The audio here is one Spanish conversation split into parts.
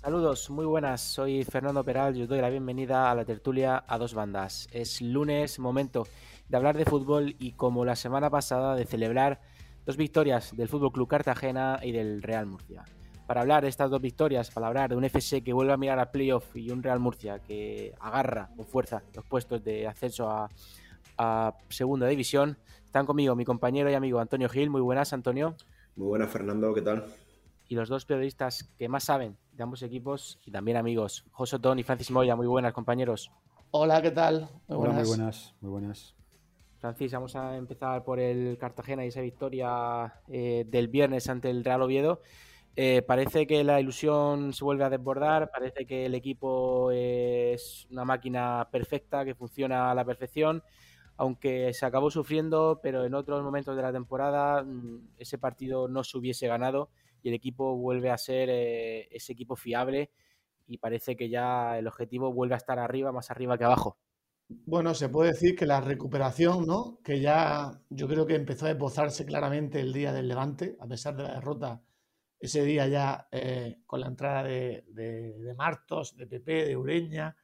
Saludos, muy buenas. Soy Fernando Peral y os doy la bienvenida a la tertulia a dos bandas. Es lunes, momento de hablar de fútbol y como la semana pasada de celebrar dos victorias del Fútbol Club Cartagena y del Real Murcia. Para hablar de estas dos victorias, para hablar de un FC que vuelve a mirar a playoff y un Real Murcia que agarra con fuerza los puestos de ascenso a, a segunda división, están conmigo mi compañero y amigo Antonio Gil. Muy buenas, Antonio. Muy buenas, Fernando, ¿qué tal? Y los dos periodistas que más saben de ambos equipos y también amigos, José Otón y Francis Moya. Muy buenas, compañeros. Hola, ¿qué tal? Muy buenas. muy buenas, muy buenas. Francis, vamos a empezar por el Cartagena y esa victoria eh, del viernes ante el Real Oviedo. Eh, parece que la ilusión se vuelve a desbordar, parece que el equipo es una máquina perfecta que funciona a la perfección aunque se acabó sufriendo, pero en otros momentos de la temporada mm, ese partido no se hubiese ganado y el equipo vuelve a ser eh, ese equipo fiable y parece que ya el objetivo vuelve a estar arriba, más arriba que abajo. Bueno, se puede decir que la recuperación, ¿no? Que ya yo creo que empezó a esbozarse claramente el día del Levante, a pesar de la derrota, ese día ya eh, con la entrada de, Martos, de Pepe, de Ureña,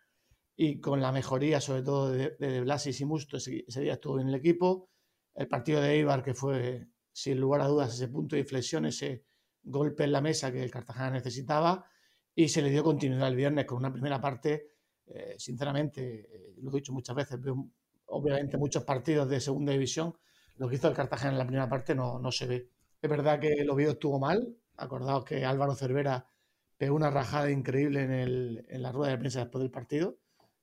y con la mejoría sobre todo de, Blasis y Musto, ese, día estuvo en el equipo. El partido de Eibar, que fue sin lugar a dudas ese punto de inflexión, ese golpe en la mesa que el Cartagena necesitaba, y se le dio continuidad el viernes con una primera parte, eh, sinceramente, eh, lo he dicho muchas veces, obviamente muchos partidos de segunda división, lo que hizo el Cartagena en la primera parte no, no se ve. Es verdad que el Oviedo estuvo mal, acordaos que Álvaro Cervera pegó una rajada increíble en, el, en la rueda de prensa después del partido,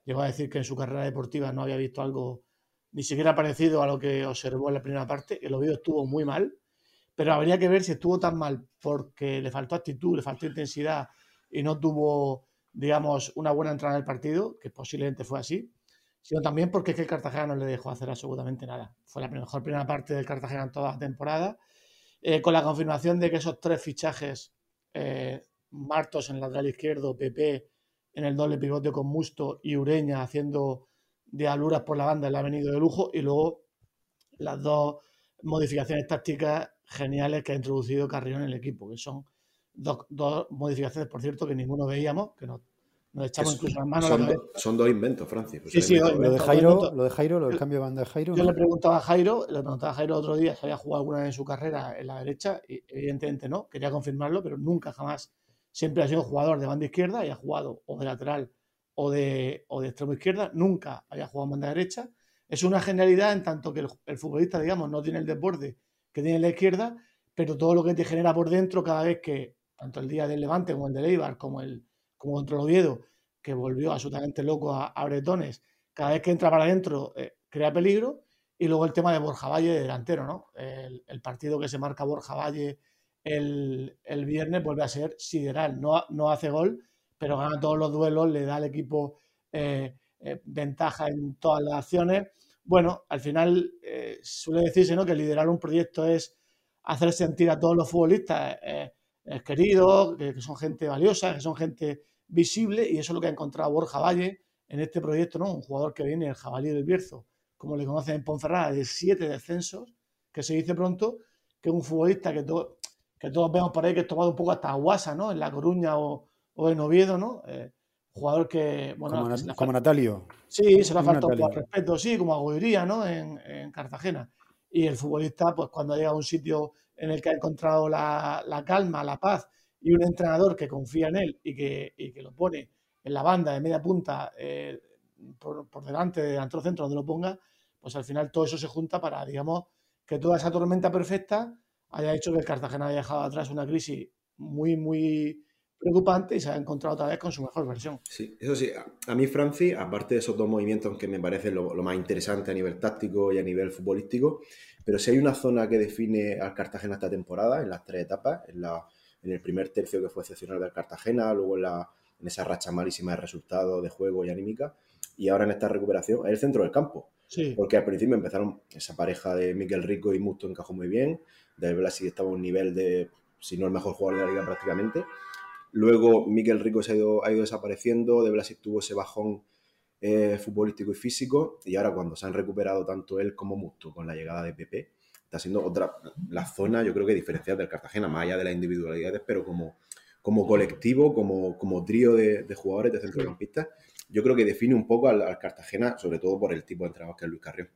llegó a decir que en su carrera deportiva no había visto algo ni siquiera parecido a lo que observó en la primera parte. El Oviedo estuvo muy mal, pero habría que ver si estuvo tan mal porque le faltó actitud, le faltó intensidad y no tuvo, digamos, una buena entrada en el partido, que posiblemente fue así, sino también porque es que el Cartagena no le dejó hacer absolutamente nada. Fue la mejor primera parte del Cartagena en toda la temporada, eh, con la confirmación de que esos tres fichajes, eh, Martos en el lateral izquierdo, PP en el doble pivote con Musto y Ureña haciendo de aluras por la banda, le ha venido de lujo. Y luego las dos modificaciones tácticas geniales que ha introducido Carrión en el equipo, que son dos, modificaciones, por cierto, que ninguno veíamos, que nos, echamos incluso las manos. Son, son dos inventos, Francis. Sí, sí, lo, de Jairo, lo de Jairo, lo del cambio de banda de Jairo. Yo le preguntaba a Jairo, le preguntaba a Jairo otro día si había jugado alguna vez en su carrera en la derecha, y evidentemente no, quería confirmarlo, pero nunca jamás siempre ha sido jugador de banda izquierda y ha jugado o de lateral o de, o de extremo izquierda, nunca había jugado en banda derecha. Es una genialidad en tanto que el, futbolista, digamos, no tiene el desborde que tiene la izquierda, pero todo lo que te genera por dentro cada vez que, tanto el día del Levante como el de Leibar, como el como contra el Oviedo, que volvió absolutamente loco a, Bretones, cada vez que entra para adentro eh, crea peligro. Y luego el tema de Borja Valle de delantero, ¿no? El, el partido que se marca Borja Valle el, viernes vuelve a ser sideral. No, no, hace gol, pero gana todos los duelos, le da al equipo eh, eh, ventaja en todas las acciones. Bueno, al final eh, suele decirse ¿no? que liderar un proyecto es hacer sentir a todos los futbolistas queridos, que, son gente valiosa, que son gente visible, y eso es lo que ha encontrado Borja Valle en este proyecto, ¿no? Un jugador que viene, el jabalí del Bierzo, como le conocen en Ponferrada, de siete descensos, que se dice pronto, que es un futbolista que que todos vemos por ahí que ha tomado un poco hasta Guasa, ¿no? En La Coruña o, en Oviedo, ¿no? Eh, jugador que, bueno... Como, Natalio. Sí, se le ha faltado por respeto, sí, como Aguiría, ¿no? En, Cartagena. Y el futbolista, pues cuando llega a un sitio en el que ha encontrado la, calma, la paz y un entrenador que confía en él y que, que lo pone en la banda de media punta eh, por, por, delante del antro centro donde lo ponga, pues al final todo eso se junta para, digamos, que toda esa tormenta perfecta haya hecho que el Cartagena haya dejado atrás una crisis muy, muy preocupante y se ha encontrado otra vez con su mejor versión. Sí, eso sí, a mí Francis, aparte de esos dos movimientos que me parecen lo, más interesante a nivel táctico y a nivel futbolístico, pero si hay una zona que define al Cartagena esta temporada, en las tres etapas, en, la, en el primer tercio que fue excepcional del Cartagena, luego en, la, en esa racha malísima de resultados, de juego y anímica, y ahora en esta recuperación, es el centro del campo. Sí. Porque al principio empezaron esa pareja de Miguel Rico y Musto encajó muy bien, de Blasi estaba a un nivel de, si no el mejor jugador de la liga prácticamente. Luego Miguel Rico se ha ido, ha ido desapareciendo, de Blasi tuvo ese bajón eh, futbolístico y físico, y ahora cuando se han recuperado tanto él como Musto con la llegada de Pepe, está siendo otra, la zona yo creo que diferencial del Cartagena, más allá de las individualidades, pero como, como colectivo, como, como trío de, jugadores, de centrocampistas, yo creo que define un poco al, Cartagena, sobre todo por el tipo de entrenador que es Luis Carrión.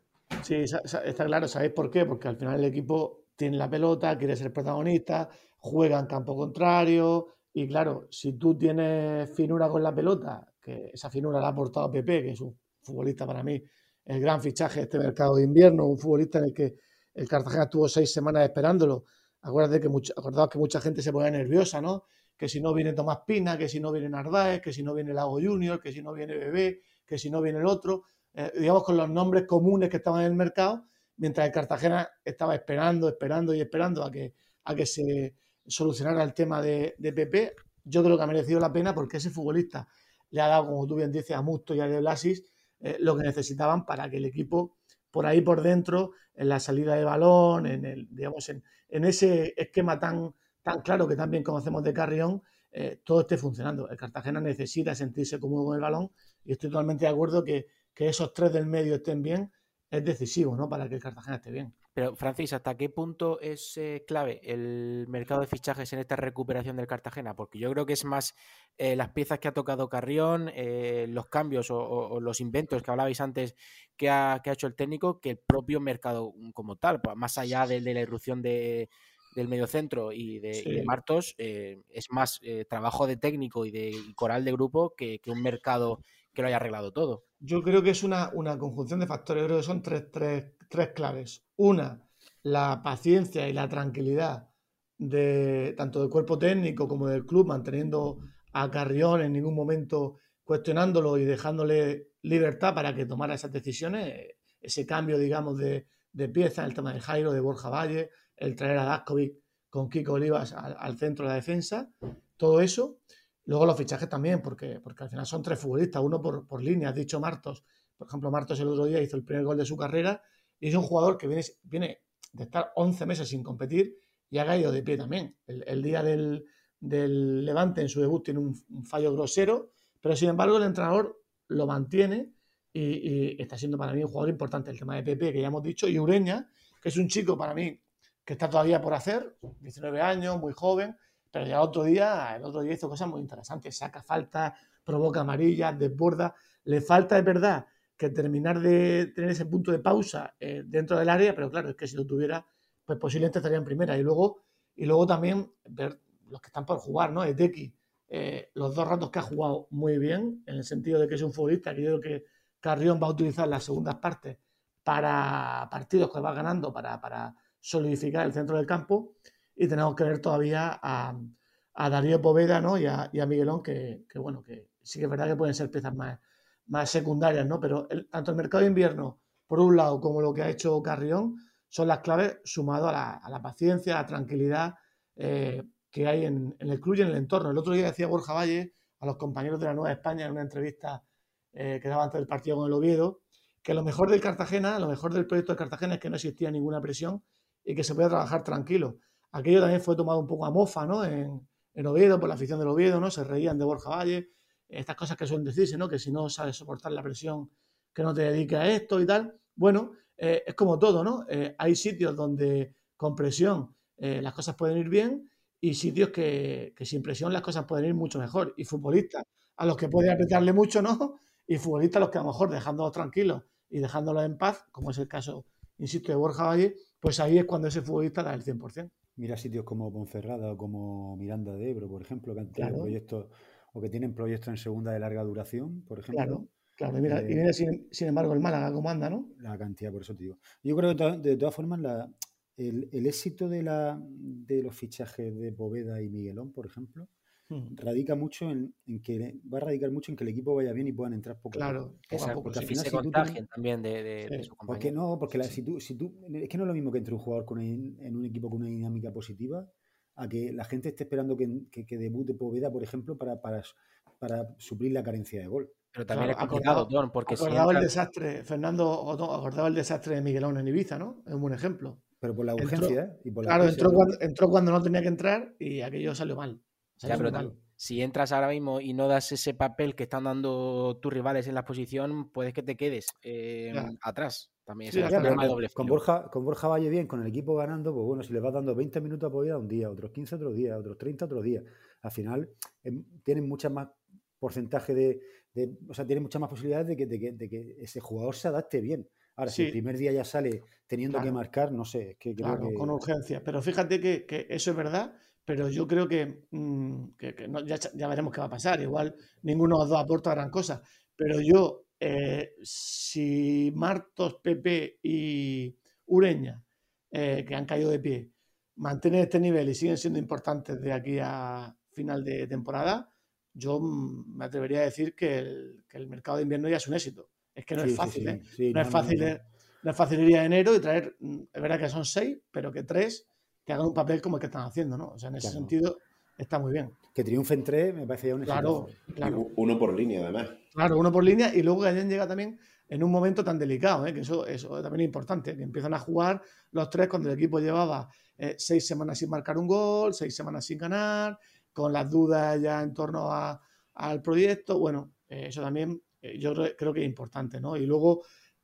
Sí, está claro, ¿sabéis por qué? Porque al final el equipo tiene la pelota, quiere ser protagonista, juega en campo contrario, y claro, si tú tienes finura con la pelota, que esa finura la ha aportado Pepe, que es un futbolista para mí, el gran fichaje de este mercado de invierno, un futbolista en el que el Cartagena estuvo seis semanas esperándolo. Acuérdate que acordaos que mucha gente se pone nerviosa, ¿no? Que si no viene Tomás Pina, que si no viene Narváez, que si no viene Lago Junior, que si no viene Bebé, que si no viene el otro, eh, digamos con los nombres comunes que estaban en el mercado, mientras el Cartagena estaba esperando, esperando y esperando a que, a que se solucionara el tema de, de Pepe, yo creo que ha merecido la pena porque ese futbolista le ha dado, como tú bien dices, a Musto y a De Blasis eh, lo que necesitaban para que el equipo por ahí por dentro, en la salida de balón, en el, digamos, en, ese esquema tan, tan claro que también conocemos de Carrión, eh, todo esté funcionando. El Cartagena necesita sentirse cómodo con el balón y estoy totalmente de acuerdo que, que esos tres del medio estén bien es decisivo ¿no? para que el Cartagena esté bien. Pero, Francis, ¿hasta qué punto es eh, clave el mercado de fichajes en esta recuperación del Cartagena? Porque yo creo que es más eh, las piezas que ha tocado Carrión, eh, los cambios o, los inventos que hablabais antes que ha, hecho el técnico, que el propio mercado como tal. Pues, más allá de, la irrupción de, del mediocentro y de, y de Martos, es más trabajo de técnico y de coral de grupo que, que un mercado que lo haya arreglado todo. Yo creo que es una, conjunción de factores, creo que son tres, tres, claves. Una, la paciencia y la tranquilidad de tanto del cuerpo técnico como del club, manteniendo a Carrión en ningún momento cuestionándolo y dejándole libertad para que tomara esas decisiones, ese cambio, digamos, de, de pieza, el tema de Jairo, de Borja Valle, el traer a Daskovic con Kiko Olivas al, centro de la defensa, todo eso. Luego los fichajes también, porque, porque al final son tres futbolistas, uno por, por línea. Has dicho Martos, por ejemplo, Martos el otro día hizo el primer gol de su carrera y es un jugador que viene, viene de estar 11 meses sin competir y ha caído de pie también. El, día del, Levante en su debut tiene un, fallo grosero, pero sin embargo el entrenador lo mantiene y, está siendo para mí un jugador importante. El tema de Pepe, que ya hemos dicho, y Ureña, que es un chico para mí que está todavía por hacer, 19 años, muy joven, pero ya otro día, el otro día hizo cosas muy interesantes, saca falta, provoca amarillas, desborda. Le falta de verdad que terminar de tener ese punto de pausa eh, dentro del área, pero claro, es que si lo tuviera, pues posiblemente estaría en primera. Y luego, y luego también los que están por jugar, ¿no? Eteki, eh, los dos ratos que ha jugado muy bien, en el sentido de que es un futbolista que creo que Carrión va a utilizar las segundas partes para partidos que va ganando, para, para solidificar el centro del campo y tenemos que ver todavía a, Darío Poveda ¿no? y, a, Miguelón, que, bueno, que sí que es verdad que pueden ser piezas más, más secundarias, ¿no? pero tanto el mercado de invierno, por un lado, como lo que ha hecho Carrión, son las claves sumado a la, paciencia, a la tranquilidad eh, que hay en, el club y en el entorno. El otro día decía Borja Valle a los compañeros de la Nueva España en una entrevista eh, que daba antes del partido con el Oviedo, que lo mejor del Cartagena, lo mejor del proyecto de Cartagena es que no existía ninguna presión y que se podía trabajar tranquilo. Aquello también fue tomado un poco a mofa, ¿no? En, Oviedo, por la afición del Oviedo, ¿no? Se reían de Borja Valle, estas cosas que suelen decirse, ¿no? Que si no sabes soportar la presión, que no te dediques a esto y tal. Bueno, eh, es como todo, ¿no? Eh, hay sitios donde con presión eh, las cosas pueden ir bien y sitios que, sin presión las cosas pueden ir mucho mejor. Y futbolistas a los que puede apretarle mucho, ¿no? Y futbolistas a los que a lo mejor dejándolos tranquilos y dejándolos en paz, como es el caso, insisto, de Borja Valle, pues ahí es cuando ese futbolista da el 100%. Mira sitios como Ponferrada o como Miranda de Ebro, por ejemplo, que han tenido proyectos o que tienen proyectos en segunda de larga duración, por ejemplo. Claro, claro. Y mira, y mira sin, embargo el Málaga cómo anda, ¿no? La cantidad, por eso te digo. Yo creo que de, todas formas la, el, el, éxito de, la, de los fichajes de Poveda y Miguelón, por ejemplo, Hmm. radica mucho en, que va a radicar mucho en que el equipo vaya bien y puedan entrar poco claro, a poco. Porque al final se contagien también de, su compañero. Porque no, porque si, tú, si tú, es que no es lo mismo que entre un jugador con en un equipo con una dinámica positiva a que la gente esté esperando que, que, debute Poveda, por ejemplo, para, para, para suplir la carencia de gol. Pero también es complicado, Don, porque acordaba el desastre, Fernando acordaba el desastre de Miguelón en Ibiza, ¿no? Es un buen ejemplo. Pero por la urgencia y por la Claro, entró cuando, entró cuando no tenía que entrar y aquello salió mal si entras ahora mismo y no das ese papel que están dando tus rivales en la posición, puedes que te quedes eh, atrás. También es doble con, Borja, con Borja Valle bien, con el equipo ganando, pues bueno, si le vas dando 20 minutos a un día, otros 15 otro día, otros 30 otro día, al final em, tienen muchas más porcentaje de, o sea, tiene muchas más posibilidades de que, de, que, ese jugador se adapte bien. Ahora, si el primer día ya sale teniendo que marcar, no sé, que claro, con urgencia. Pero fíjate que, eso es verdad, pero yo creo que, mm, ya, veremos qué va a pasar. Igual ninguno de los dos aporta gran cosa. Pero yo, eh, si Martos, Pepe y Ureña, eh, que han caído de pie, mantienen este nivel y siguen siendo importantes de aquí a final de temporada, yo me atrevería a decir que el, mercado de invierno ya es un éxito. Es que no es fácil, ¿eh? no, es fácil no, es fácil ir a enero y traer, mm, es verdad que son seis, pero que tres te hagan un papel como el que están haciendo, ¿no? O sea, en ese sentido está muy bien. Que triunfen tres me parece ya un claro, claro. Uno por línea, además. Claro, uno por línea y luego que alguien llega también en un momento tan delicado, ¿eh? que eso, eso también es importante, que empiezan a jugar los tres cuando el equipo llevaba eh, seis semanas sin marcar un gol, seis semanas sin ganar, con las dudas ya en torno al proyecto. Bueno, eh, eso también eh, yo creo que es importante, ¿no? Y luego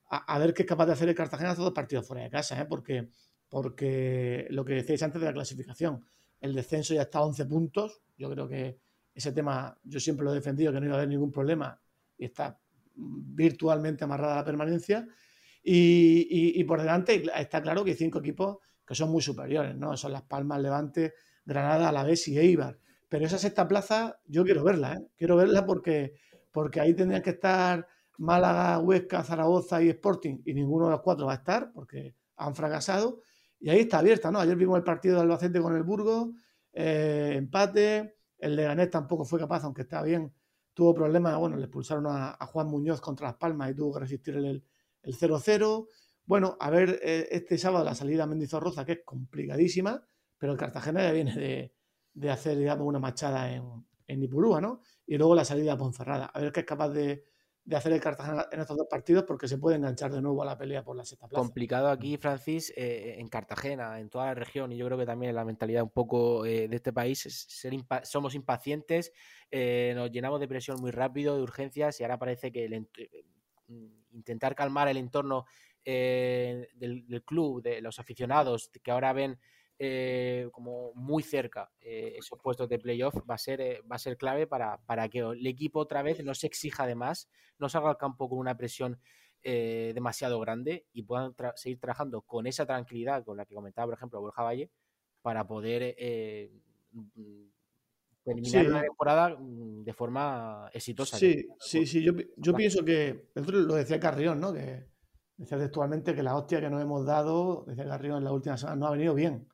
a, ver qué es capaz de hacer el Cartagena todos partidos fuera de casa, ¿eh? Porque, porque lo que decíais antes de la clasificación, el descenso ya está a 11 puntos. Yo creo que ese tema, yo siempre lo he defendido, que no iba a haber ningún problema y está virtualmente amarrada la permanencia. Y, y, por delante está claro que hay cinco equipos que son muy superiores, ¿no? Son Las Palmas, Levante, Granada, Alavés y Eibar. Pero esa sexta plaza yo quiero verla, ¿eh? quiero verla porque, porque ahí tendrían que estar Málaga, Huesca, Zaragoza y Sporting y ninguno de los cuatro va a estar porque han fracasado. Y ahí está abierta, ¿no? Ayer vimos el partido de Albacete con el Burgos, eh, empate, el Leganés tampoco fue capaz, aunque está bien, tuvo problemas, bueno, le expulsaron a, Juan Muñoz contra Las Palmas y tuvo que resistir el 0-0. Bueno, a ver eh, este sábado la salida a Mendizorroza, que es complicadísima, pero el Cartagena ya viene de, de hacer, digamos, una machada en, en Ipurúa, ¿no? Y luego la salida a Ponferrada. A ver qué es capaz de, hacer el Cartagena en estos dos partidos porque se puede enganchar de nuevo a la pelea por la sexta plaza. Complicado aquí, Francis, eh, en Cartagena, en toda la región, y yo creo que también la mentalidad un poco eh, de este país es ser somos impacientes, eh, nos llenamos de presión muy rápido, de urgencias, y ahora parece que intentar calmar el entorno del, del, club, de los aficionados, que ahora ven eh, como muy cerca eh, esos puestos de playoff va a ser, eh, va a ser clave para, para, que el equipo otra vez no se exija de más, no salga al campo con una presión demasiado grande y puedan seguir trabajando con esa tranquilidad con la que comentaba, por ejemplo, Borja Valle, para poder mm, terminar la temporada mm, de forma exitosa. Sí, sí, sí, yo, yo pienso que, lo decía Carrión, ¿no? Que decía textualmente que la hostia que nos hemos dado, decía Carrión en la última semana, no ha venido bien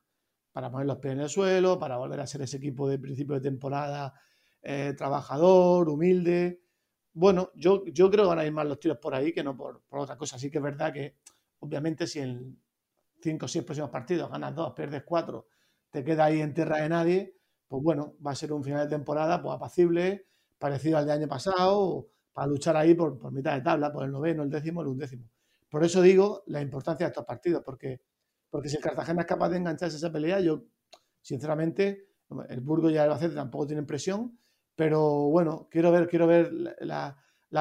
para poner los pies en el suelo, para volver a ser ese equipo de principio de temporada eh, trabajador, humilde. Bueno, yo, yo creo que van a ir más los tiros por ahí que no por, otra cosa. Así que es verdad que, obviamente, si en cinco o seis próximos partidos ganas dos, pierdes cuatro, te queda ahí en tierra de nadie, pues bueno, va a ser un final de temporada pues apacible, parecido al de año pasado, para luchar ahí por, por mitad de tabla, por el noveno, el décimo, el undécimo. Por eso digo la importancia de estos partidos, porque porque si el Cartagena es capaz de engancharse a esa pelea, yo, sinceramente, el Burgos y el Albacete tampoco tienen presión, pero bueno, quiero ver, quiero ver la,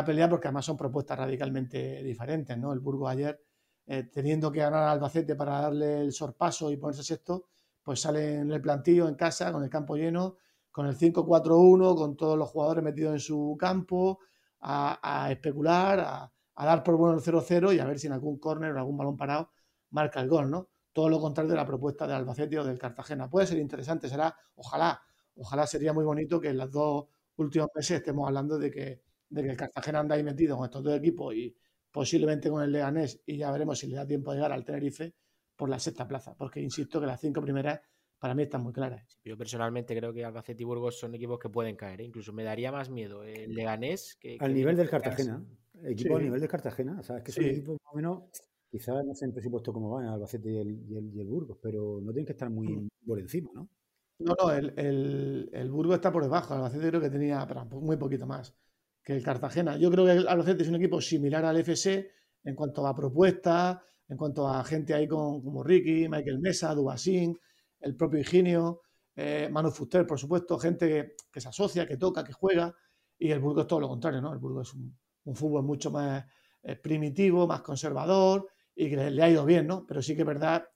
pelea porque además son propuestas radicalmente diferentes, ¿no? El Burgos ayer, eh, teniendo que ganar al Albacete para darle el sorpaso y ponerse sexto, pues sale en el plantillo en casa, con el campo lleno, con el 5-4-1, con todos los jugadores metidos en su campo, a, especular, a, a, dar por bueno el 0-0 y a ver si en algún córner o algún balón parado marca el gol, ¿no? Todo lo contrario de la propuesta de Albacete o del Cartagena. Puede ser interesante, será, ojalá, ojalá sería muy bonito que en los dos últimos meses estemos hablando de que, de que el Cartagena anda ahí metido con estos dos equipos y posiblemente con el Leganés y ya veremos si le da tiempo de llegar al Tenerife por la sexta plaza, porque insisto que las cinco primeras para mí están muy claras. Yo personalmente creo que Albacete y Burgos son equipos que pueden caer, ¿eh? incluso me daría más miedo el Leganés que... Al nivel del Cartagena, equipo al nivel del Cartagena, o sea, es que son equipos más o menos Quizás no sé en presupuesto cómo van Albacete y el, y, el, Burgos, pero no tienen que estar muy mm. por encima, ¿no? No, no, el, el, Burgos está por debajo. Albacete creo que tenía muy poquito más que el Cartagena. Yo creo que el Albacete es un equipo similar al FC en cuanto a propuestas, en cuanto a gente ahí con, como Ricky, Michael Mesa, Dubasín, el propio Higinio, eh, Manu Fuster, por supuesto, gente que, se asocia, que toca, que juega. Y el Burgos es todo lo contrario, ¿no? El Burgos es un, fútbol mucho más eh, primitivo, más conservador y que le, ha ido bien, ¿no? Pero sí que es verdad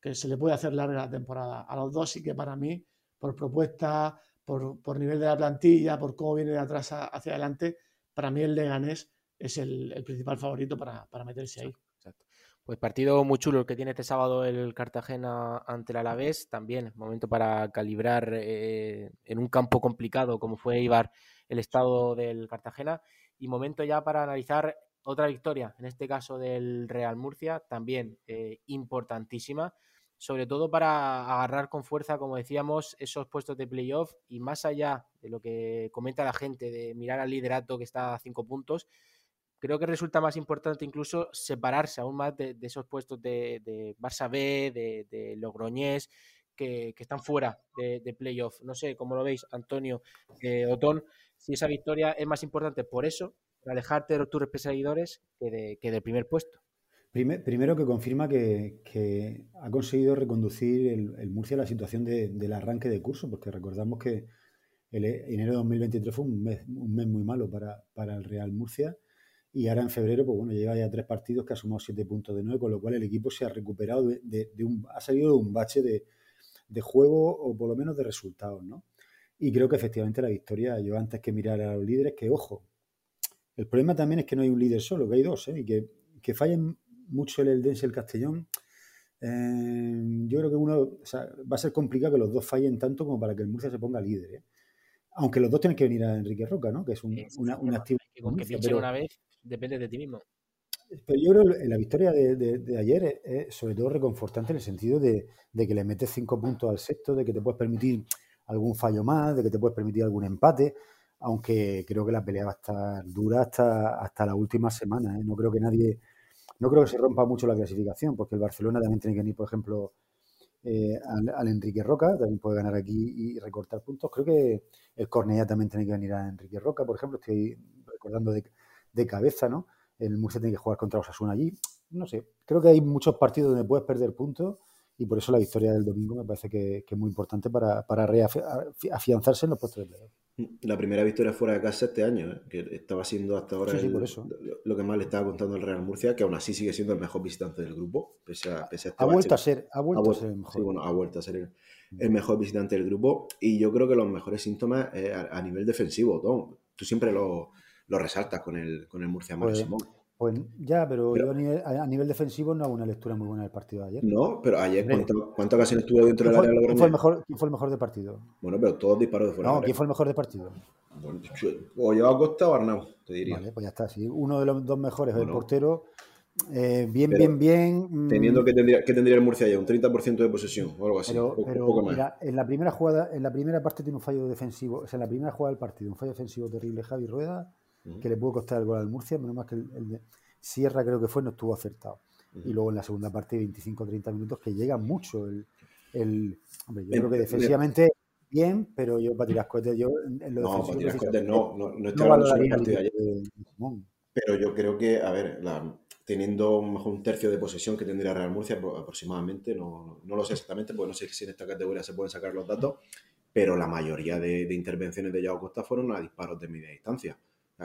que se le puede hacer larga la temporada. A los dos sí que para mí, por propuesta, por, por nivel de la plantilla, por cómo viene de atrás hacia adelante, para mí el Leganés es el, principal favorito para, para meterse ahí. Pues partido muy chulo el que tiene este sábado el Cartagena ante el Alavés. También momento para calibrar eh, en un campo complicado como fue Ibar el estado del Cartagena. Y momento ya para analizar otra victoria, en este caso del Real Murcia, también eh, importantísima. Sobre todo para agarrar con fuerza, como decíamos, esos puestos de playoff y más allá de lo que comenta la gente, de mirar al liderato que está a cinco puntos, creo que resulta más importante incluso separarse aún más de, esos puestos de, de, Barça B, de, de Logroñés, que, están fuera de, playoff. No sé cómo lo veis, Antonio, eh, Otón, si esa victoria es más importante por eso, alejarte de tus perseguidores, que, que del primer puesto. primero que confirma que, ha conseguido reconducir el, Murcia a la situación del arranque de curso, porque recordamos que el enero de 2023 fue un mes, un mes muy malo para, para el Real Murcia y ahora en febrero, pues bueno, lleva ya tres partidos que ha sumado siete puntos de nueve, con lo cual el equipo se ha recuperado de, un, ha salido de un bache de, juego o por lo menos de resultados, ¿no? Y creo que efectivamente la victoria, yo antes que mirar a los líderes, que ojo, el problema también es que no hay un líder solo, que hay dos, ¿eh? Y que, que fallen mucho el Eldense y el Castellón. Eh, yo creo que uno, va a ser complicado que los dos fallen tanto como para que el Murcia se ponga líder, ¿eh? Aunque los dos tienen que venir a Enrique Roca, ¿no? Que es un, una, un activo. Que con que una vez depende de ti mismo. Pero yo creo que la victoria de, ayer es, sobre todo reconfortante en el sentido de, que le metes cinco puntos al sexto, de que te puedes permitir algún fallo más, de que te puedes permitir algún empate, aunque creo que la pelea va a estar dura hasta, hasta la última semana. ¿eh? No creo que nadie, no creo que se rompa mucho la clasificación, porque el Barcelona también tiene que venir, por ejemplo, eh, al, Enrique Roca, también puede ganar aquí y recortar puntos. Creo que el Cornellá también tiene que venir a Enrique Roca, por ejemplo, estoy recordando de cabeza, ¿no? El Murcia tiene que jugar contra Osasuna allí. No sé, creo que hay muchos partidos donde puedes perder puntos y por eso la victoria del domingo me parece que, es muy importante para, para reafianzarse en los puestos de playoff. La primera victoria fuera de casa este año, ¿eh? que estaba siendo hasta ahora Lo, que más le estaba contando el Real Murcia, que aún así sigue siendo el mejor visitante del grupo, pese a, este ha vuelto a ser, ha vuelto, a ser el mejor. Sí, bueno, ha vuelto a ser el, mejor visitante del grupo y yo creo que los mejores síntomas a, nivel defensivo, Tom. Tú siempre lo, lo resalta con el, con el Murcia pues, Simón. Pues ya, pero, yo a nivel, defensivo no hago una lectura muy buena del partido de ayer. No, pero ayer, ¿cuántas ocasiones estuvo dentro del área de ¿quién fue, el mejor, ¿Quién fue el mejor de partido? Bueno, pero todos disparos de fuera. No, ¿quién fue el mejor de partido? Bueno, o yo Costa o Arnau, te diría. Vale, pues ya está. Sí. Uno de los dos mejores el portero. Eh, bien, bien, bien. Mm. Teniendo que tendría, que tendría el Murcia ya un 30% de posesión o algo así. Pero, mira, en la primera jugada, en la primera parte tiene un fallo defensivo, o sea, en la primera jugada del partido, un fallo defensivo terrible Javi Rueda que le pudo costar el gol al Murcia, menos más que el, de Sierra creo que fue, no estuvo acertado. Y luego en la segunda parte, 25-30 minutos, que llega mucho el... el hombre, yo creo que defensivamente bien, pero yo para tirar cohetes, yo en lo no, para tirar cohetes no, no, no estoy hablando sobre el partido de ayer. pero yo creo que, a ver, teniendo mejor un tercio de posesión que tendría Real Murcia aproximadamente, no, no, lo sé exactamente, porque no sé si en esta categoría se pueden sacar los datos, pero la mayoría de, de intervenciones de Yago Costa fueron a disparos de media distancia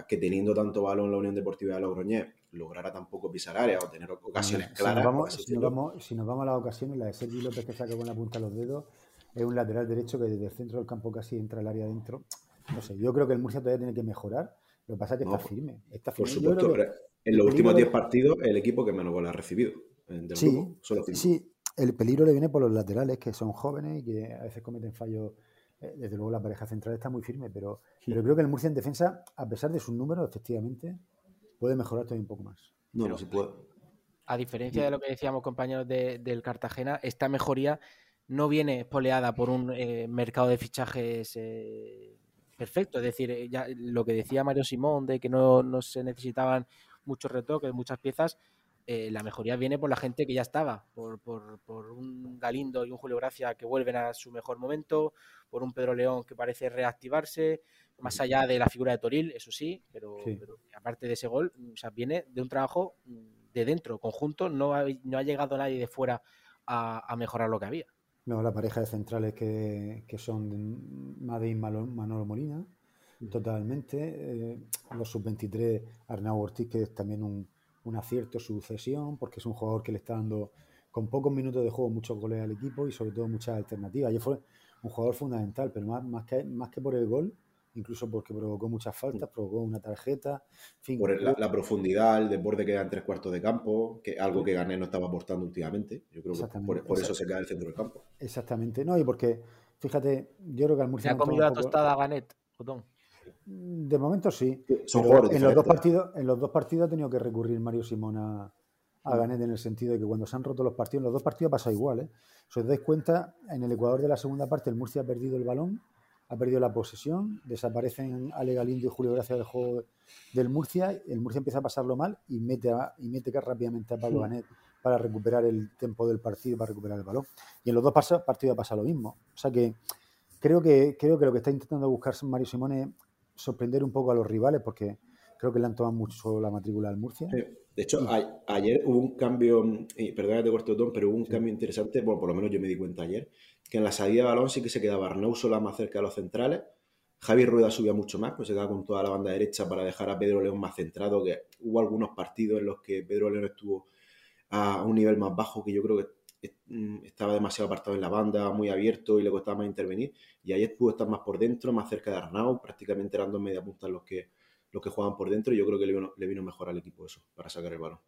que teniendo tanto balón la Unión Deportiva de Logroñés lograra tampoco pisar área o tener ocasiones claras. Si nos, vamos, si, nos vamos, a las ocasiones, la de Sergi López que saca con la punta de los dedos es un lateral derecho que desde el centro del campo casi entra al área adentro. No sé, yo creo que el Murcia todavía tiene que mejorar. Lo que pasa es que está firme. Está Por supuesto, en los últimos 10 partidos, el equipo que menos goles ha recibido. sí, sí, el peligro le viene por los laterales, que son jóvenes y que a veces cometen fallos eh, desde luego la pareja central está muy firme, pero, pero creo que el Murcia en defensa, a pesar de sus números, efectivamente, puede mejorar todavía un poco más. No, no, puede. A diferencia de lo que decíamos, compañeros del Cartagena, esta mejoría no viene poleada por un eh, mercado de fichajes eh, perfecto. Es decir, ya lo que decía Mario Simón de que no, no se necesitaban muchos retoques, muchas piezas, eh, la mejoría viene por la gente que ya estaba, por, por, Galindo y un Julio Gracia que vuelven a su mejor momento, por un Pedro León que parece reactivarse, más allá de la figura de Toril, eso sí, pero, aparte de ese gol, o sea, viene de un trabajo de dentro, conjunto, no ha, no ha llegado nadie de fuera a, mejorar lo que había. No, la pareja de centrales que, que son Madrid y Manolo Molina, totalmente. Eh, los sub-23, Arnau Ortiz, que es también un, un acierto su cesión, porque es un jugador que le está dando con pocos minutos de juego muchos goles al equipo y sobre todo muchas alternativas. Y fue un jugador fundamental, pero más, más, que, más que por el gol, incluso porque provocó muchas faltas, provocó una tarjeta. por la, profundidad, el desborde que da en tres cuartos de campo, que algo que Gané no estaba aportando últimamente. Yo creo que por, eso se queda el centro del campo. Exactamente, no, y porque, fíjate, yo creo que al Murcia. ¿Se ha comido la tostada Ganet, Botón? De momento sí. Son en los dos partidos, en los dos partidos ha tenido que recurrir Mario Simón a, a Ganet en el sentido de que cuando se han roto los partidos, en los dos partidos pasa igual. ¿eh? Si os dais cuenta, en el Ecuador de la segunda parte el Murcia ha perdido el balón, ha perdido la posesión, desaparecen Ale Galindo y Julio Gracia del juego del Murcia, el Murcia empieza a pasarlo mal y mete, a, y mete rápidamente a Pablo Ganet para recuperar el tiempo del partido, para recuperar el balón. Y en los dos partidos pasa lo mismo. O sea que creo que, creo que lo que está intentando buscar Mario Simone es sorprender un poco a los rivales porque creo que le han tomado mucho la matrícula al Murcia. De hecho, ayer hubo un cambio, perdónate de corto pero hubo un cambio interesante, bueno, por lo menos yo me di cuenta ayer, que en la salida de balón sí que se quedaba Arnau sola más cerca de los centrales, Javi Rueda subía mucho más, pues se quedaba con toda la banda derecha para dejar a Pedro León más centrado, que hubo algunos partidos en los que Pedro León estuvo a un nivel más bajo que yo creo que mm, estaba demasiado apartado en la banda, muy abierto y le costaba más intervenir. Y ayer pudo estar más por dentro, más cerca de Arnau, prácticamente eran dos media puntas los que, los que juegan por dentro. Y yo creo que le vino, mejor al equipo eso, para sacar el balón.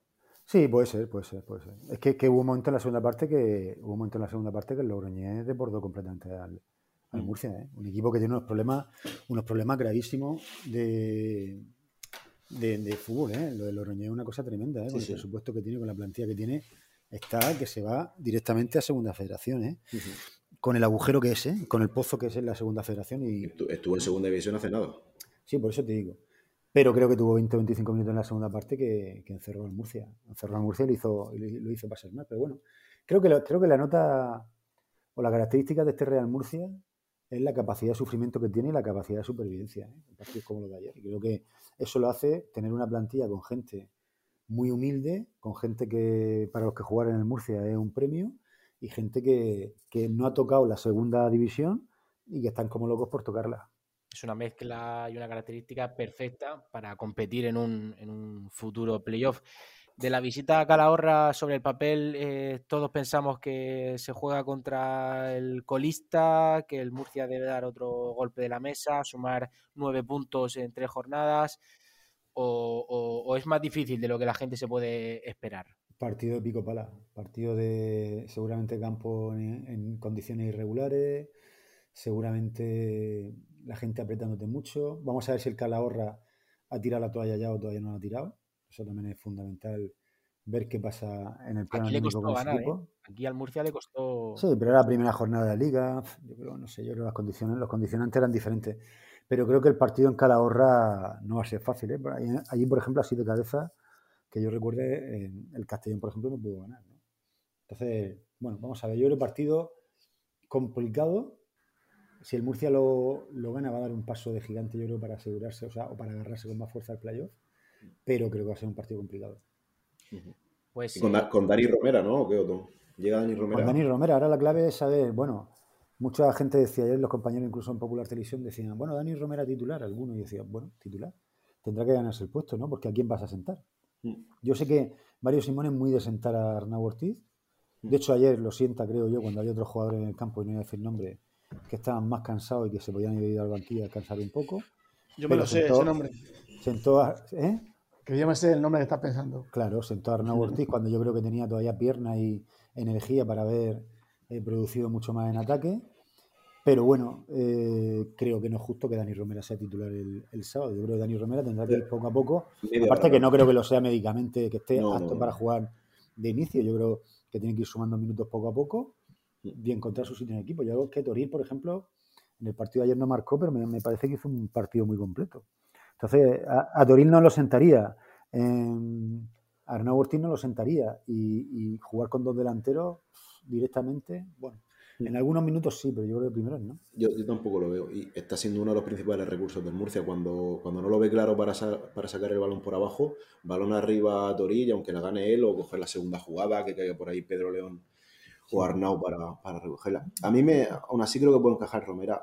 Sí, puede ser, puede ser, puede ser. Es que, hubo un momento en la segunda parte que hubo un momento en la segunda parte que el Logroñés desbordó completamente al, al mm. Murcia, ¿eh? un equipo que tiene unos problemas, unos problemas gravísimos de, de, fútbol, ¿eh? Lo de Logroñés es una cosa tremenda, ¿eh? Con el presupuesto que tiene, con la plantilla que tiene, está que se va directamente a Segunda Federación, ¿eh? Con el agujero que es, ¿eh? Con el pozo que es en la Segunda Federación y... Estuvo en Segunda División hace nada. Sí, por eso te digo. Pero creo que tuvo 20 o 25 minutos en la segunda parte que, encerró al Murcia. Encerró al Murcia y lo hizo, lo hizo pasar mal. Pero bueno, creo que, creo que la nota o la característica de este Real Murcia es la capacidad de sufrimiento que tiene y la capacidad de supervivencia. ¿eh? Partidos como los de ayer. Y creo que eso lo hace tener una plantilla con gente muy humilde, con gente que para los que jugar en el Murcia es un premio y gente que, que no ha tocado la segunda división y que están como locos por tocarla es una mezcla y una característica perfecta para competir en un, futuro playoff. De la visita a Calahorra sobre el papel, eh, todos pensamos que se juega contra el colista, que el Murcia debe dar otro golpe de la mesa, sumar nueve puntos en tres jornadas, o, es más difícil de lo que la gente se puede esperar. Partido de pico pala, partido de seguramente campo en condiciones irregulares, seguramente la gente apretándote mucho. Vamos a ver si el Calahorra ha tirado la toalla ya o todavía no la ha tirado. Eso también es fundamental ver qué pasa en el plano Aquí le costó ganar, ¿eh? Aquí al Murcia le costó. Sí, pero era la primera jornada de la liga. Yo creo, no sé, yo creo que las condiciones, los condicionantes eran diferentes. Pero creo que el partido en Calahorra no va a ser fácil. ¿eh? Allí, por ejemplo, así de cabeza, que yo recuerde, el Castellón, por ejemplo, no pudo ganar. Entonces, bueno, vamos a ver. Yo creo el partido complicado, si el Murcia lo, gana, va a dar un paso de gigante, yo creo, para asegurarse, o sea, o para agarrarse con más fuerza al playoff. Pero creo que va a ser un partido complicado. Pues, con, con, Dani Romera, ¿no? qué otro? Llega Dani Romera. Con Dani Romera, ahora la clave es saber, bueno, mucha gente decía ayer, los compañeros incluso en Popular Televisión decían, bueno, Dani Romera titular, algunos, y decían, bueno, titular, tendrá que ganarse el puesto, ¿no? Porque a quién vas a sentar. Mm. Yo sé que Mario Simón es muy de sentar a Arnau Ortiz. De mm. hecho, ayer lo sienta, creo yo, cuando hay otros jugadores en el campo, y no voy a decir nombre, que estaban más cansados y que se podían ir al banquillo a descansar un poco. Yo me lo sé, ese nombre. Sentó ¿eh? Que yo me sé el nombre que estás pensando. Claro, sentó a Arnau Ortiz cuando yo creo que tenía todavía pierna y energía para haber eh, producido mucho más en ataque. Pero bueno, eh, creo que no es justo que Dani Romera sea titular el, sábado. Yo creo que Dani Romera tendrá que ir poco a poco. Aparte que no creo que lo sea médicamente, que esté apto para jugar de inicio. Yo creo que tiene que ir sumando minutos poco a poco y encontrar su sitio en el equipo. Yo creo que Toril, por ejemplo, en el partido de ayer no marcó, pero me, parece que hizo un partido muy completo. Entonces, a, Toril no lo sentaría. a Arnau Ortiz no lo sentaría. Y, jugar con dos delanteros directamente, bueno, en algunos minutos sí, pero yo creo que primero no. Yo, tampoco lo veo. Y está siendo uno de los principales recursos del Murcia. Cuando, cuando no lo ve claro para, para sacar el balón por abajo, balón arriba a Toril, aunque la gane él, o coger la segunda jugada, que caiga por ahí Pedro León o Arnau para, para, recogerla. A mí me, aún así creo que puede encajar Romera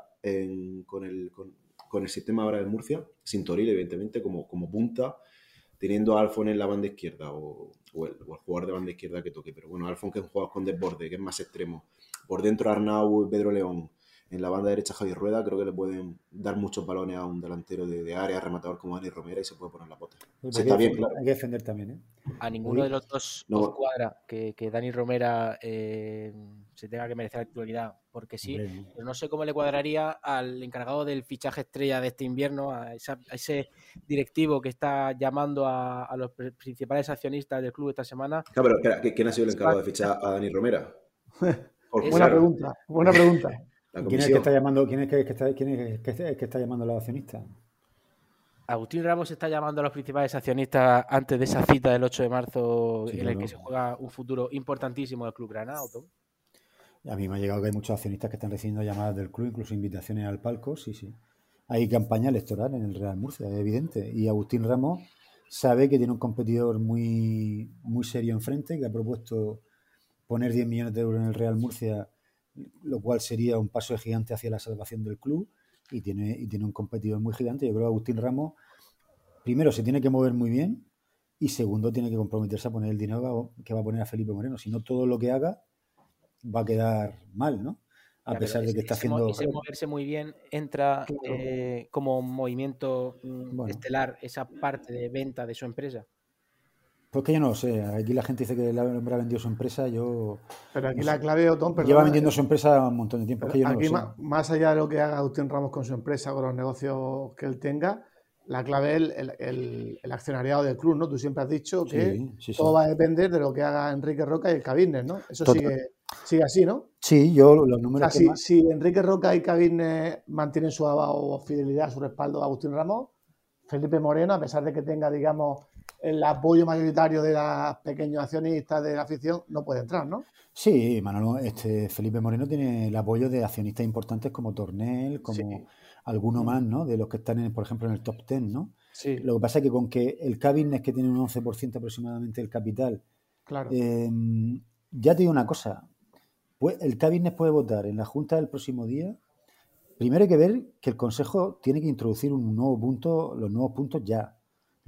con, el, con, el sistema ahora de Murcia, sin Toril, evidentemente, como, como punta, teniendo a Alfon en la banda izquierda o, el, jugador de banda izquierda que toque. Pero bueno, Alfon que es un jugador con desborde, que es más extremo. Por dentro Arnau y Pedro León. En la banda derecha Javier Rueda, creo que le pueden dar muchos balones a un delantero de, área, rematador como Dani Romera y se puede poner la pota. está bien, claro. Hay que defender también, ¿eh? A ninguno de los dos nos cuadra que, Dani Romera eh, se tenga que merecer la titularidad, porque sí, pero no sé cómo le cuadraría al encargado del fichaje estrella de este invierno, a, ese directivo que está llamando a, los principales accionistas del club esta semana. Claro, pero ¿quién ha sido el encargado de fichar a Dani Romera? buena pregunta, buena pregunta. ¿Quién es que está llamando, quién es que, está, quién es que está llamando a los accionistas? Agustín Ramos está llamando a los principales accionistas antes de esa cita del 8 de marzo en el que se juega un futuro importantísimo del Club Granada. A mí me ha llegado que hay muchos accionistas que están recibiendo llamadas del club, incluso invitaciones al palco. Sí, sí. Hay campaña electoral en el Real Murcia, es evidente. Y Agustín Ramos sabe que tiene un competidor muy, muy serio enfrente, que ha propuesto poner 10 millones de euros en el Real Murcia, lo cual sería un paso de gigante hacia la salvación del club y tiene, y tiene un competidor muy gigante. Yo creo que Agustín Ramos, primero, se tiene que mover muy bien y segundo, tiene que comprometerse a poner el dinero que va a poner a Felipe Moreno. Si no, todo lo que haga va a quedar mal, ¿no? A pesar de que está haciendo. Ese moverse muy bien entra eh, como movimiento mm, estelar esa parte de venta de su empresa. Pues que yo no lo sé. Aquí la gente dice que el hombre ha vendido su empresa. Yo. Pero aquí la clave, Otón, perdón. Lleva vendiendo su empresa un montón de tiempo. Que yo no aquí, Más, allá de lo que haga Agustín Ramos con su empresa, con los negocios que él tenga, la clave es el, el, accionariado del club, ¿no? Tú siempre has dicho que todo va a depender de lo que haga Enrique Roca y el Cabines, ¿no? Eso sigue, sigue, así, ¿no? Sí, yo los números. si, si, Enrique Roca y Cabines mantienen su fidelidad, su respaldo a Agustín Ramos, Felipe Moreno, a pesar de que tenga, digamos, el apoyo mayoritario de los pequeños accionistas de la afición, no puede entrar, ¿no? Sí, Manolo, este Felipe Moreno tiene el apoyo de accionistas importantes como Tornel, como alguno más, ¿no? De los que están, en, por ejemplo, en el top 10, ¿no? Sí. Lo que pasa es que con que el Cabines, que tiene un 11% aproximadamente del capital, claro. Em, ya te digo una cosa, pues el Cabines puede votar en la Junta del próximo día. Primero hay que ver que el Consejo tiene que introducir un nuevo punto, los nuevos puntos ya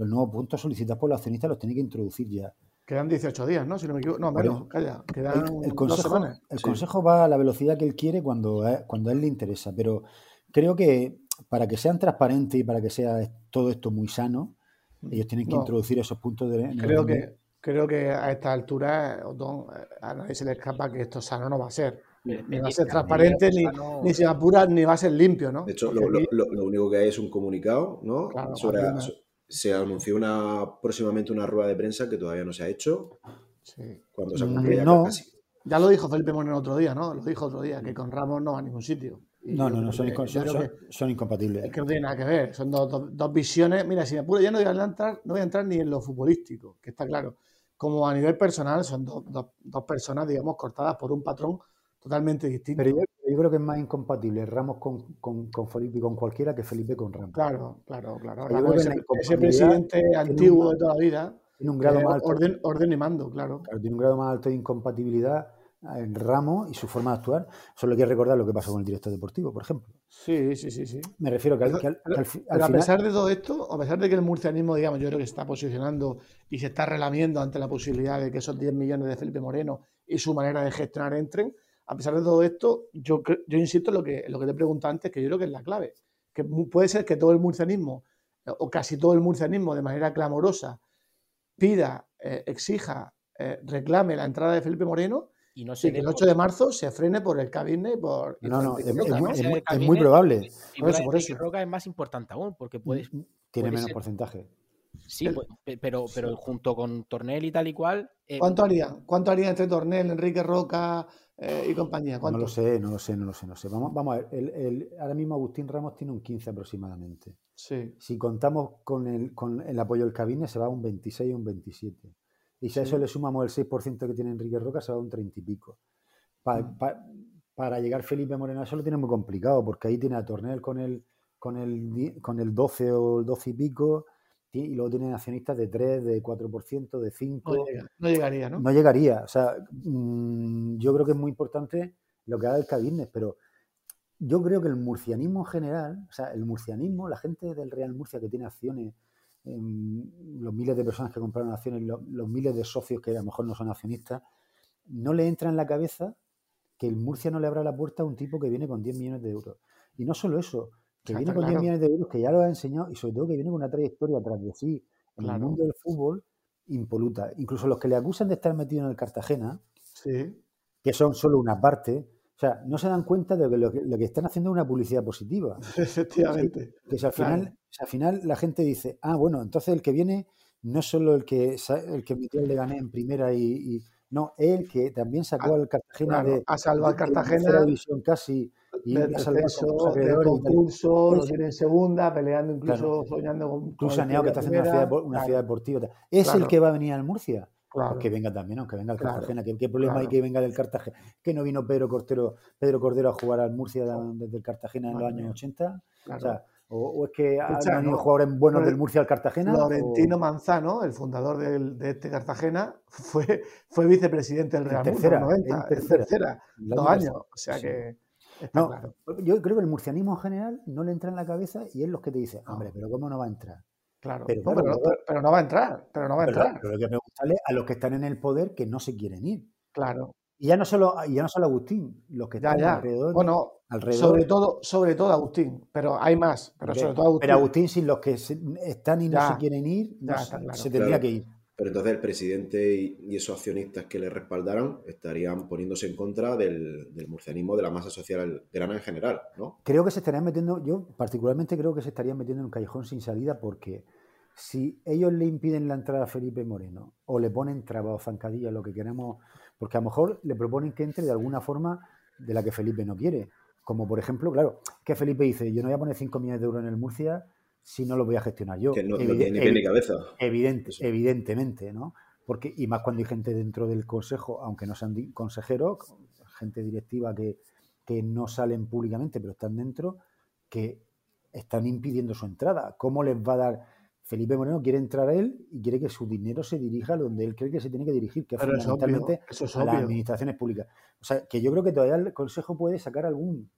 los nuevos puntos solicitados por los accionistas los tiene que introducir ya. Quedan 18 días, ¿no? Si no me equivoco. No, menos, calla. Quedan el, consejo, El consejo va a la velocidad que él quiere cuando, cuando a él le interesa, pero creo que para que sean transparentes y para que sea todo esto muy sano, ellos tienen que introducir esos puntos de... Creo que, creo que a esta altura, a nadie se le escapa que esto sano no va a ser. Ni, va a ser transparente, ni, ni, se apura, ni va a ser limpio, ¿no? De hecho, lo, lo, único que hay es un comunicado, ¿no? sobre, se anunció una, próximamente una rueda de prensa que todavía no se ha hecho. Sí. Cuando se mm, ya no. casi. Ya lo dijo Felipe Moreno otro día, ¿no? Lo dijo otro día, que con Ramos no va a ningún sitio. no, no, no, son, incompatibles. Es que no tiene nada que ver, son dos, visiones. Mira, si me apuro, ya no voy, a entrar, no voy a entrar ni en lo futbolístico, que está claro. Como a nivel personal, son dos personas, digamos, cortadas por un patrón totalmente distinto. Pero yo, creo que es más incompatible Ramos con, con, con, Felipe con cualquiera que Felipe con Ramos. Claro, claro, claro. ese, presidente antiguo de toda la vida. Tiene un grado más alto. Orden, orden, y mando, claro. claro. Tiene un grado más alto de incompatibilidad en Ramos y su forma de actuar. Solo quiero recordar lo que pasó con el director deportivo, por ejemplo. Sí, sí, sí, sí. Me refiero que al, a pesar de todo esto, a pesar de que el murcianismo, digamos, yo creo que se está posicionando y se está relamiendo ante la posibilidad de que esos 10 millones de Felipe Moreno y su manera de gestionar entren, a pesar de todo esto, yo, yo insisto en lo, que, lo que te pregunté antes, que yo creo que es la clave. Que puede ser que todo el murcianismo, o casi todo el murcianismo, de manera clamorosa, pida, eh, exija, eh, reclame la entrada de Felipe Moreno y, no que el 8 de marzo se frene por el cabine por no no, es, muy probable por eso, por eso. Roca es más importante aún porque puedes tiene menos porcentaje Sí, pues, pero, pero junto con Tornel y tal y cual. Eh, ¿Cuánto haría? ¿Cuánto haría entre Tornel, Enrique Roca eh, y compañía? No lo sé, no lo sé, no lo sé, no sé. Vamos, vamos a ver, el, ahora mismo Agustín Ramos tiene un 15 aproximadamente. Sí. Si contamos con el, con el apoyo del cabine, se va a un 26 o un 27. Y si a eso le sumamos el 6% que tiene Enrique Roca, se va a un 30 y pico. Mm. para llegar Felipe Moreno, eso lo tiene muy complicado, porque ahí tiene a Tornel con el, con el, con el 12 o el 12 y pico y luego tienen accionistas de 3, de 4%, de 5. No, llegaría, ¿no? No llegaría. O sea, mm, yo creo que es muy importante lo que haga el Cabines, pero yo creo que el murcianismo en general, o sea, el murcianismo, la gente del Real Murcia que tiene acciones em, los miles de personas que compraron acciones, los, miles de socios que a lo mejor no son accionistas, no le entra en la cabeza que el Murcia no le abra la puerta a un tipo que viene con 10 millones de euros. Y no solo eso, que viene con 10 millones de euros, que ya lo ha enseñado, y sobre todo que viene con una trayectoria atrás de sí en el mundo del fútbol impoluta. Incluso los que le acusan de estar metido en el Cartagena, que son solo una parte, o sea, no se dan cuenta de que lo que, están haciendo es una publicidad positiva. Efectivamente. Que, si al, final, al final la gente dice, ah, bueno, entonces el que viene no es solo el que, el que metió el Leganés en primera y, no, él que también sacó al Cartagena de. Ha salvado al Cartagena. De división casi. Y del descenso, del concurso, lo tiene en segunda, peleando incluso, soñando con. Tú saneado que está haciendo una ciudad, deportiva. Es el que va a venir al Murcia. Claro. Pues que venga también, aunque venga al Cartagena. ¿Qué, problema hay que venga del Cartagena? ¿Que no vino Pedro Cordero, Pedro Cordero a jugar al Murcia desde el Cartagena en los años 80? O sea, o, es que han venido jugadores buenos del Murcia al Cartagena. Florentino Manzano, el fundador de este Cartagena, fue, fue vicepresidente del Real Murcia en 90, tercera, dos años. O sea que. No, Yo creo que el murcianismo en general no le entra en la cabeza y es los que te dicen, hombre, pero ¿cómo no va a entrar? Claro, pero, no, va a entrar, pero no va a entrar. Pero, lo que me gusta es a los que están en el poder que no se quieren ir. Claro. Y ya no solo, ya no solo Agustín, los que están alrededor. Bueno, Sobre todo, sobre todo Agustín, pero hay más. Pero, sobre todo Agustín. Pero Agustín, sin los que están y no se quieren ir, se tendría que ir. Pero entonces el presidente y, esos accionistas que le respaldaron estarían poniéndose en contra del, murcianismo, de la masa social grana en general, ¿no? Creo que se estarían metiendo, yo particularmente creo que se estarían metiendo en un callejón sin salida porque si ellos le impiden la entrada a Felipe Moreno o le ponen trabas o zancadillas, lo que queremos porque a lo mejor le proponen que entre de alguna forma de la que Felipe no quiere. Como por ejemplo, claro, que Felipe dice, yo no voy a poner 5 millones de euros en el Murcia si no lo voy a gestionar yo. Que no, tiene ni cabeza. Evidente, evidentemente, ¿no? Porque, y más cuando hay gente dentro del consejo, aunque no sean consejeros, gente directiva que, que no salen públicamente, pero están dentro, que están impidiendo su entrada. ¿Cómo les va a dar Felipe Moreno quiere entrar a él y quiere que su dinero se dirija a donde él cree que se tiene que dirigir, que es fundamentalmente a las administraciones públicas. O sea, que yo creo que todavía el Consejo puede sacar algún,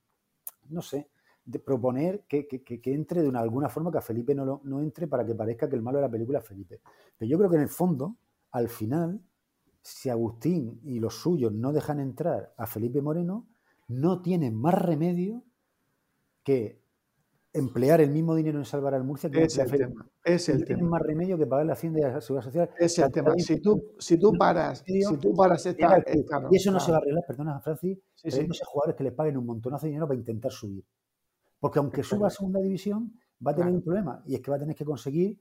no sé, de proponer que, entre de una, alguna forma que a Felipe no, no entre para que parezca que el malo de la película es Felipe. Pero yo creo que en el fondo, al final, si Agustín y los suyos no dejan entrar a Felipe Moreno, no tienen más remedio que emplear el mismo dinero en salvar al Murcia que es el tema. Es el tema. más remedio que pagar la hacienda y la seguridad social. Es el tema. Si tú, si tú paras, si tú paras esta, Y eso no se va a arreglar, perdona, Francis, sí, sí. hay jugadores que les paguen un montonazo de dinero para intentar subir. Porque aunque suba a segunda división, va a tener un problema. Y es que va a tener que conseguir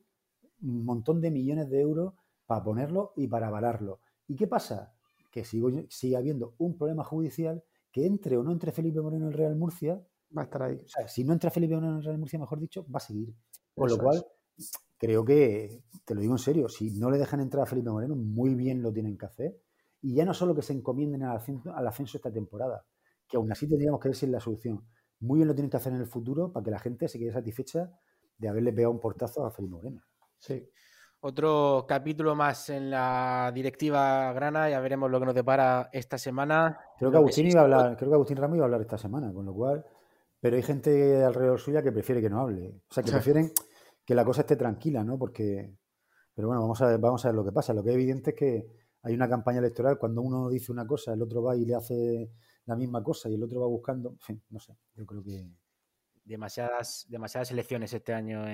un montón de millones de euros para ponerlo y para avalarlo. ¿Y qué pasa? Que sigue, sigue habiendo un problema judicial que entre o no entre Felipe Moreno en el Real Murcia, va a estar ahí. O sea, si no entra Felipe en el Real Murcia, mejor dicho, va a seguir. Con lo cual, creo que, te lo digo en serio, si no le dejan entrar a Felipe Moreno, muy bien lo tienen que hacer. Y ya no solo que se encomienden al ascenso, esta temporada, que aún así tendríamos que ver si es la solución. Muy bien lo tienen que hacer en el futuro para que la gente se quede satisfecha de haberle pegado un portazo a Felipe Moreno. Sí. Otro capítulo más en la directiva Grana, ya veremos lo que nos depara esta semana. Creo que Agustín iba a hablar, creo que Agustín Ramos iba a hablar esta semana, con lo cual pero hay gente alrededor suya que prefiere que no hable. O sea, que prefieren que la cosa esté tranquila, ¿no? Porque, pero bueno, vamos a ver, vamos a ver lo que pasa. Lo que es evidente es que hay una campaña electoral, cuando uno dice una cosa, el otro va y le hace la misma cosa y el otro va buscando, en fin, no sé, yo creo que... Demasiadas, demasiadas elecciones este año.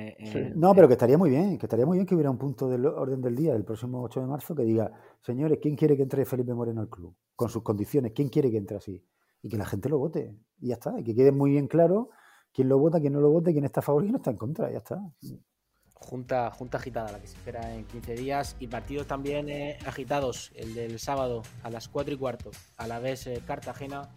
no, pero que estaría muy bien, que estaría muy bien que hubiera un punto del orden del día, el próximo 8 de marzo, que diga, señores, ¿quién quiere que entre Felipe Moreno al club? Con sus condiciones, ¿quién quiere que entre así? y que la gente lo vote. Y ya está. Y que quede muy bien claro quién lo vota, quién no lo vota, quién está a favor y quién está en contra. Ya está. Junta, junta agitada, la que se espera en 15 días. Y partidos también eh, agitados. El del sábado a las 4 y cuarto. A la vez eh, Cartagena.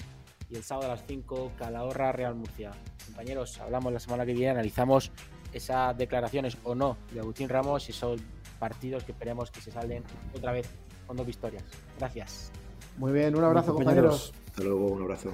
Y el sábado a las 5 Calahorra Real Murcia. Compañeros, hablamos la semana que viene, analizamos esas declaraciones o no de Agustín Ramos y son partidos que esperemos que se salen otra vez con dos victorias. Gracias. Muy bien, un abrazo compañeros. Hasta luego, un abrazo.